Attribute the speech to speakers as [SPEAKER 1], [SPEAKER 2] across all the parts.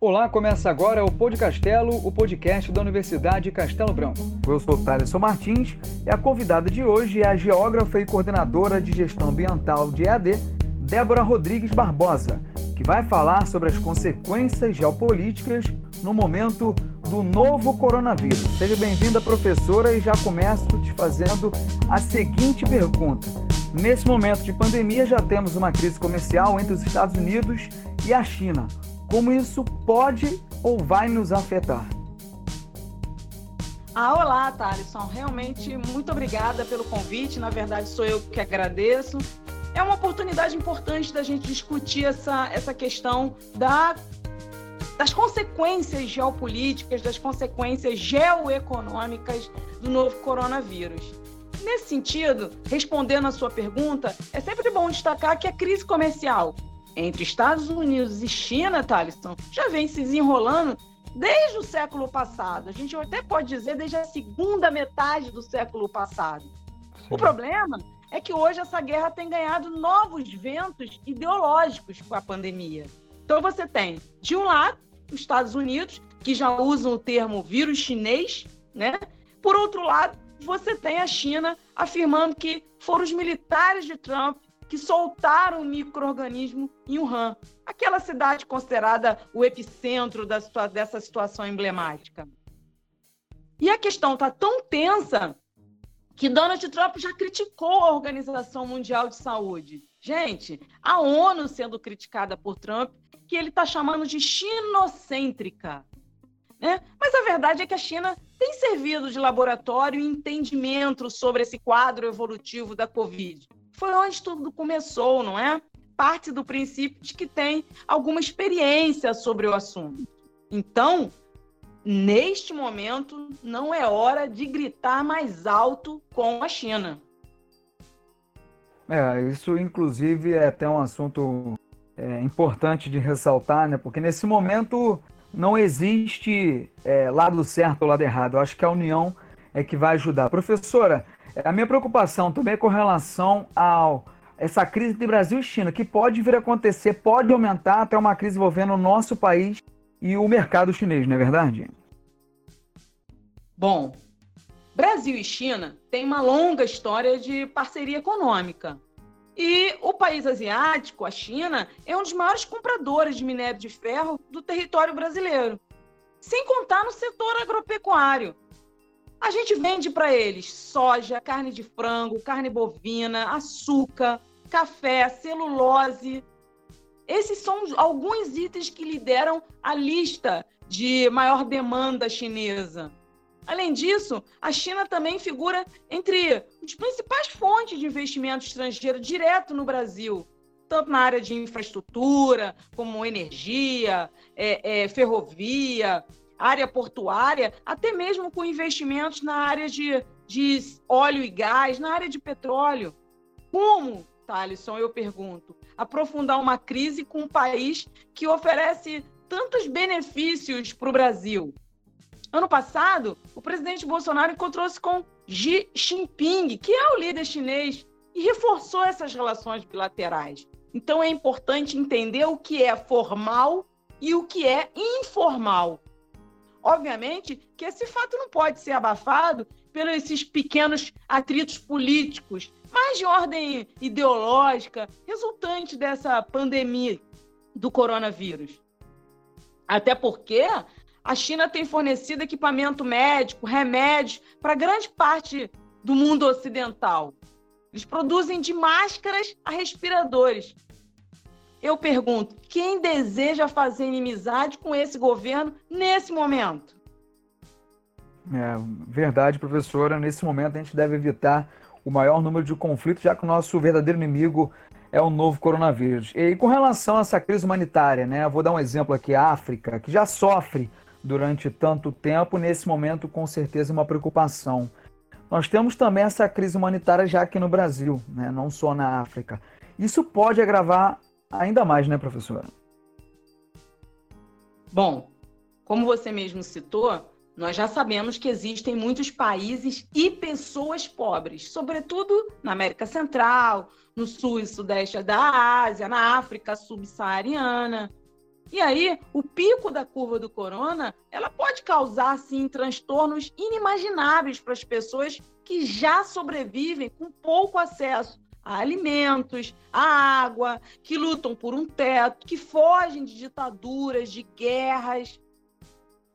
[SPEAKER 1] Olá, começa agora o Pod Castelo, o podcast da Universidade Castelo Branco.
[SPEAKER 2] Eu sou Thaleson Martins e a convidada de hoje é a geógrafa e coordenadora de gestão ambiental de EAD, Débora Rodrigues Barbosa, que vai falar sobre as consequências geopolíticas no momento do novo coronavírus. Seja bem-vinda, professora, e já começo te fazendo a seguinte pergunta. Nesse momento de pandemia, já temos uma crise comercial entre os Estados Unidos e a China como isso pode ou vai nos afetar?
[SPEAKER 3] Ah, olá, Thalisson. Realmente, muito obrigada pelo convite. Na verdade, sou eu que agradeço. É uma oportunidade importante da gente discutir essa, essa questão da, das consequências geopolíticas, das consequências geoeconômicas do novo coronavírus. Nesse sentido, respondendo à sua pergunta, é sempre bom destacar que a crise comercial entre Estados Unidos e China, Thalisson, já vem se desenrolando desde o século passado. A gente até pode dizer desde a segunda metade do século passado. O problema é que hoje essa guerra tem ganhado novos ventos ideológicos com a pandemia. Então você tem, de um lado, os Estados Unidos, que já usam o termo vírus chinês, né? Por outro lado, você tem a China afirmando que foram os militares de Trump que soltaram o microorganismo em Wuhan, aquela cidade considerada o epicentro da, dessa situação emblemática. E a questão está tão tensa que Donald Trump já criticou a Organização Mundial de Saúde. Gente, a ONU sendo criticada por Trump, que ele está chamando de chinocêntrica. Né? Mas a verdade é que a China tem servido de laboratório e entendimento sobre esse quadro evolutivo da Covid foi onde tudo começou, não é? Parte do princípio de que tem alguma experiência sobre o assunto. Então, neste momento, não é hora de gritar mais alto com a China.
[SPEAKER 2] É, isso inclusive é até um assunto é, importante de ressaltar, né? Porque nesse momento não existe é, lado certo ou lado errado. Eu acho que a união é que vai ajudar. Professora, a minha preocupação também é com relação a essa crise de Brasil e China, que pode vir a acontecer, pode aumentar até uma crise envolvendo o nosso país e o mercado chinês, não é verdade?
[SPEAKER 3] Bom, Brasil e China têm uma longa história de parceria econômica. E o país asiático, a China, é um dos maiores compradores de minério de ferro do território brasileiro. Sem contar no setor agropecuário, a gente vende para eles soja, carne de frango, carne bovina, açúcar, café, celulose. Esses são alguns itens que lideram a lista de maior demanda chinesa. Além disso, a China também figura entre as principais fontes de investimento estrangeiro direto no Brasil, tanto na área de infraestrutura, como energia, é, é, ferrovia, área portuária, até mesmo com investimentos na área de, de óleo e gás, na área de petróleo. Como, Thalisson, eu pergunto, aprofundar uma crise com um país que oferece tantos benefícios para o Brasil? Ano passado, o presidente Bolsonaro encontrou-se com Xi Jinping, que é o líder chinês, e reforçou essas relações bilaterais. Então é importante entender o que é formal e o que é informal. Obviamente que esse fato não pode ser abafado pelos esses pequenos atritos políticos, mas de ordem ideológica, resultante dessa pandemia do coronavírus. Até porque a China tem fornecido equipamento médico, remédios para grande parte do mundo ocidental. Eles produzem de máscaras a respiradores, eu pergunto: quem deseja fazer inimizade com esse governo nesse momento?
[SPEAKER 2] É verdade, professora. Nesse momento a gente deve evitar o maior número de conflitos, já que o nosso verdadeiro inimigo é o novo coronavírus. E com relação a essa crise humanitária, né? Vou dar um exemplo aqui: a África, que já sofre durante tanto tempo, nesse momento, com certeza, uma preocupação. Nós temos também essa crise humanitária já aqui no Brasil, né? não só na África. Isso pode agravar ainda mais, né, professora?
[SPEAKER 3] Bom, como você mesmo citou, nós já sabemos que existem muitos países e pessoas pobres, sobretudo na América Central, no sul e sudeste da Ásia, na África subsaariana. E aí, o pico da curva do corona, ela pode causar, sim, transtornos inimagináveis para as pessoas que já sobrevivem com pouco acesso a alimentos, a água, que lutam por um teto, que fogem de ditaduras, de guerras.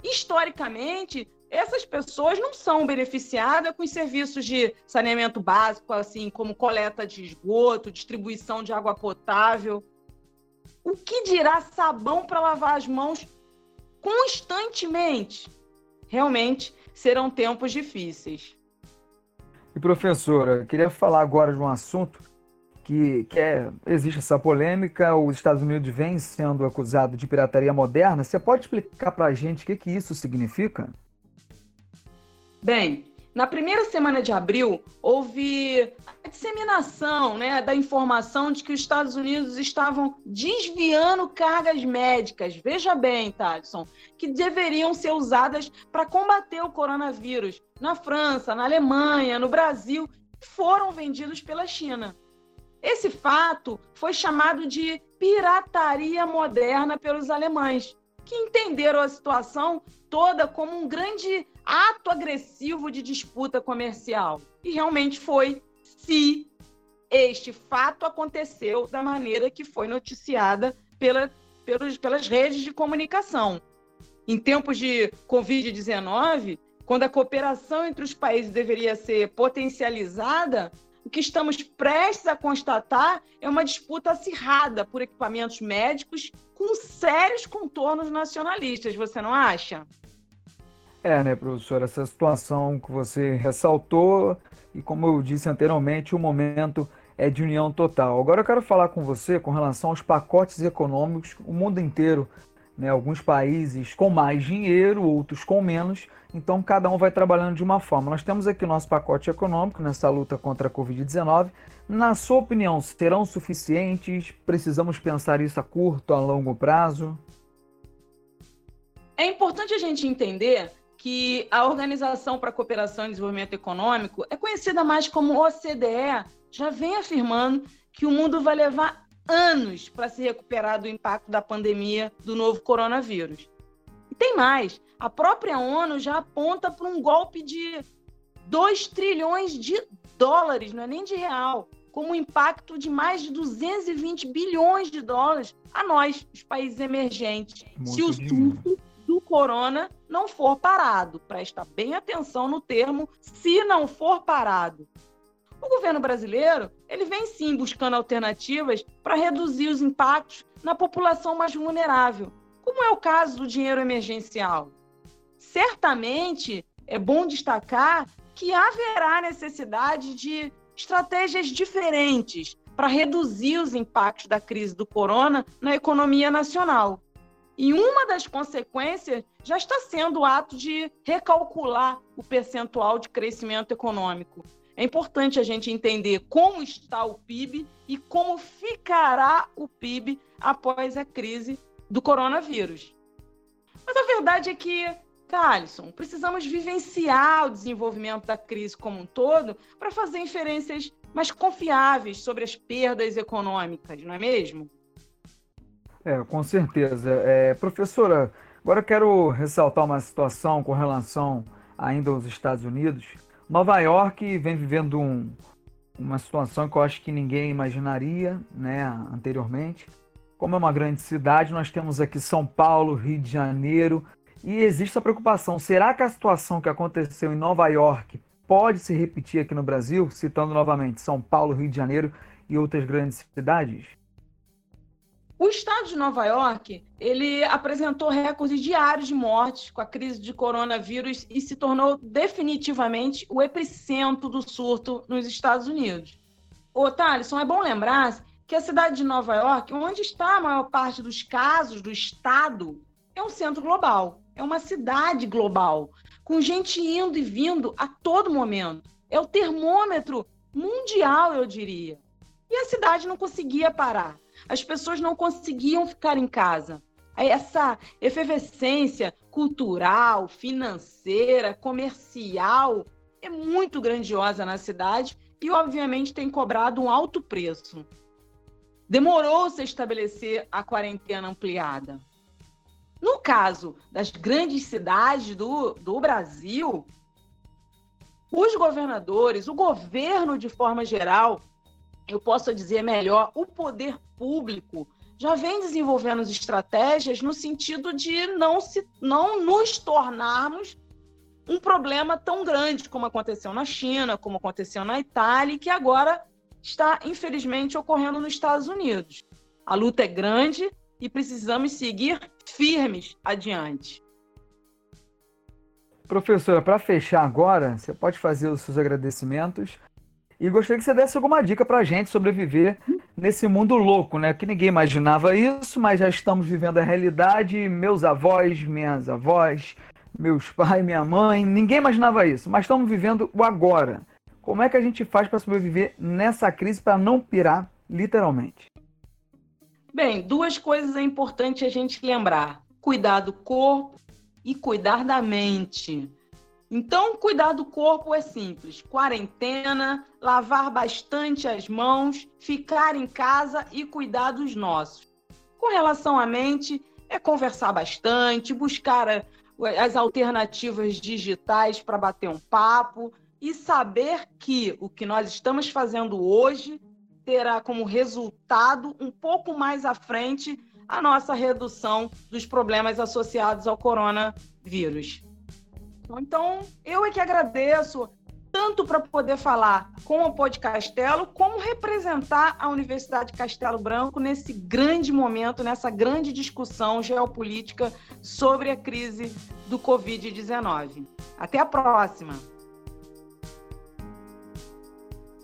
[SPEAKER 3] Historicamente, essas pessoas não são beneficiadas com os serviços de saneamento básico, assim como coleta de esgoto, distribuição de água potável. O que dirá sabão para lavar as mãos constantemente? Realmente serão tempos difíceis.
[SPEAKER 2] E professora, queria falar agora de um assunto que, que é, existe essa polêmica, os Estados Unidos vem sendo acusado de pirataria moderna. Você pode explicar para a gente o que, que isso significa?
[SPEAKER 3] Bem, na primeira semana de abril, houve a disseminação né, da informação de que os Estados Unidos estavam desviando cargas médicas, veja bem, Thaleson, que deveriam ser usadas para combater o coronavírus na França, na Alemanha, no Brasil, foram vendidos pela China. Esse fato foi chamado de pirataria moderna pelos alemães, que entenderam a situação toda como um grande ato agressivo de disputa comercial. E realmente foi, se este fato aconteceu da maneira que foi noticiada pela, pelos, pelas redes de comunicação. Em tempos de Covid-19, quando a cooperação entre os países deveria ser potencializada, o que estamos prestes a constatar é uma disputa acirrada por equipamentos médicos com sérios contornos nacionalistas, você não acha?
[SPEAKER 2] É, né, professor? Essa situação que você ressaltou, e como eu disse anteriormente, o momento é de união total. Agora eu quero falar com você com relação aos pacotes econômicos. O mundo inteiro né? Alguns países com mais dinheiro, outros com menos, então cada um vai trabalhando de uma forma. Nós temos aqui o nosso pacote econômico nessa luta contra a Covid-19. Na sua opinião, serão suficientes? Precisamos pensar isso a curto, a longo prazo?
[SPEAKER 3] É importante a gente entender que a Organização para a Cooperação e Desenvolvimento Econômico é conhecida mais como OCDE, já vem afirmando que o mundo vai levar anos para se recuperar do impacto da pandemia do novo coronavírus. E tem mais: a própria ONU já aponta para um golpe de 2 trilhões de dólares, não é nem de real, com um impacto de mais de 220 bilhões de dólares a nós, os países emergentes, Muito se o surto corona não for parado. Presta bem atenção no termo se não for parado. O governo brasileiro, ele vem sim buscando alternativas para reduzir os impactos na população mais vulnerável, como é o caso do dinheiro emergencial. Certamente é bom destacar que haverá necessidade de estratégias diferentes para reduzir os impactos da crise do corona na economia nacional. E uma das consequências já está sendo o ato de recalcular o percentual de crescimento econômico, é importante a gente entender como está o PIB e como ficará o PIB após a crise do coronavírus. Mas a verdade é que, Thalisson, precisamos vivenciar o desenvolvimento da crise como um todo para fazer inferências mais confiáveis sobre as perdas econômicas, não é mesmo?
[SPEAKER 2] É, com certeza. É, professora, agora eu quero ressaltar uma situação com relação ainda aos Estados Unidos. Nova York vem vivendo um, uma situação que eu acho que ninguém imaginaria né, anteriormente. Como é uma grande cidade, nós temos aqui São Paulo, Rio de Janeiro, e existe a preocupação: será que a situação que aconteceu em Nova York pode se repetir aqui no Brasil? Citando novamente São Paulo, Rio de Janeiro e outras grandes cidades?
[SPEAKER 3] O estado de Nova York, ele apresentou recordes diários de mortes com a crise de coronavírus e se tornou definitivamente o epicentro do surto nos Estados Unidos. Ô, Thaleson, é bom lembrar que a cidade de Nova York, onde está a maior parte dos casos do estado, é um centro global, é uma cidade global, com gente indo e vindo a todo momento. É o termômetro mundial, eu diria. E a cidade não conseguia parar as pessoas não conseguiam ficar em casa. Essa efervescência cultural, financeira, comercial é muito grandiosa na cidade e, obviamente, tem cobrado um alto preço. Demorou-se a estabelecer a quarentena ampliada. caso das grandes cidades do, do Brasil, os governadores, o governo de forma geral, eu posso dizer melhor, o poder público já vem desenvolvendo estratégias no sentido de não, se, não nos tornarmos um problema tão grande como aconteceu na China, como aconteceu na Itália, e que agora está, infelizmente, ocorrendo nos Estados Unidos. A luta é grande e precisamos seguir firmes adiante.
[SPEAKER 2] Professora, para fechar agora, você pode fazer os seus agradecimentos e gostaria que você desse alguma dica para a gente sobreviver nesse mundo louco, né? Que ninguém imaginava isso, mas já estamos vivendo a realidade. Meus avós, minhas avós, meus pais, minha mãe, ninguém imaginava isso, mas estamos vivendo o agora. Como é que a gente faz para sobreviver nessa crise para não pirar, literalmente?
[SPEAKER 3] Bem, duas coisas é importante a gente lembrar: cuidar do corpo e cuidar da mente. Então, cuidar do corpo é simples: quarentena, lavar bastante as mãos, ficar em casa e cuidar dos nossos. Com relação à mente, é conversar bastante, buscar as alternativas digitais para bater um papo e saber que o que nós estamos fazendo hoje terá como resultado, um pouco mais à frente, a nossa redução dos problemas associados ao coronavírus. Então, eu é que agradeço tanto para poder falar com o Pô de Castelo, como representar a Universidade de Castelo Branco nesse grande momento, nessa grande discussão geopolítica sobre a crise do Covid-19. Até a próxima!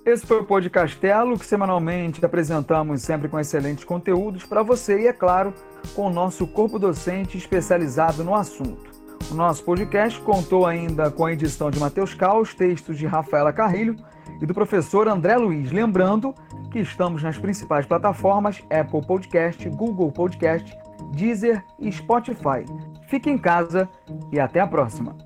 [SPEAKER 2] Esse foi o Pô de Castelo, que semanalmente apresentamos sempre com excelentes conteúdos para você e, é claro, com o nosso corpo docente especializado no assunto. O nosso podcast contou ainda com a edição de Matheus Caos, textos de Rafaela Carrilho e do professor André Luiz. Lembrando que estamos nas principais plataformas Apple Podcast, Google Podcast, Deezer e Spotify. Fique em casa e até a próxima!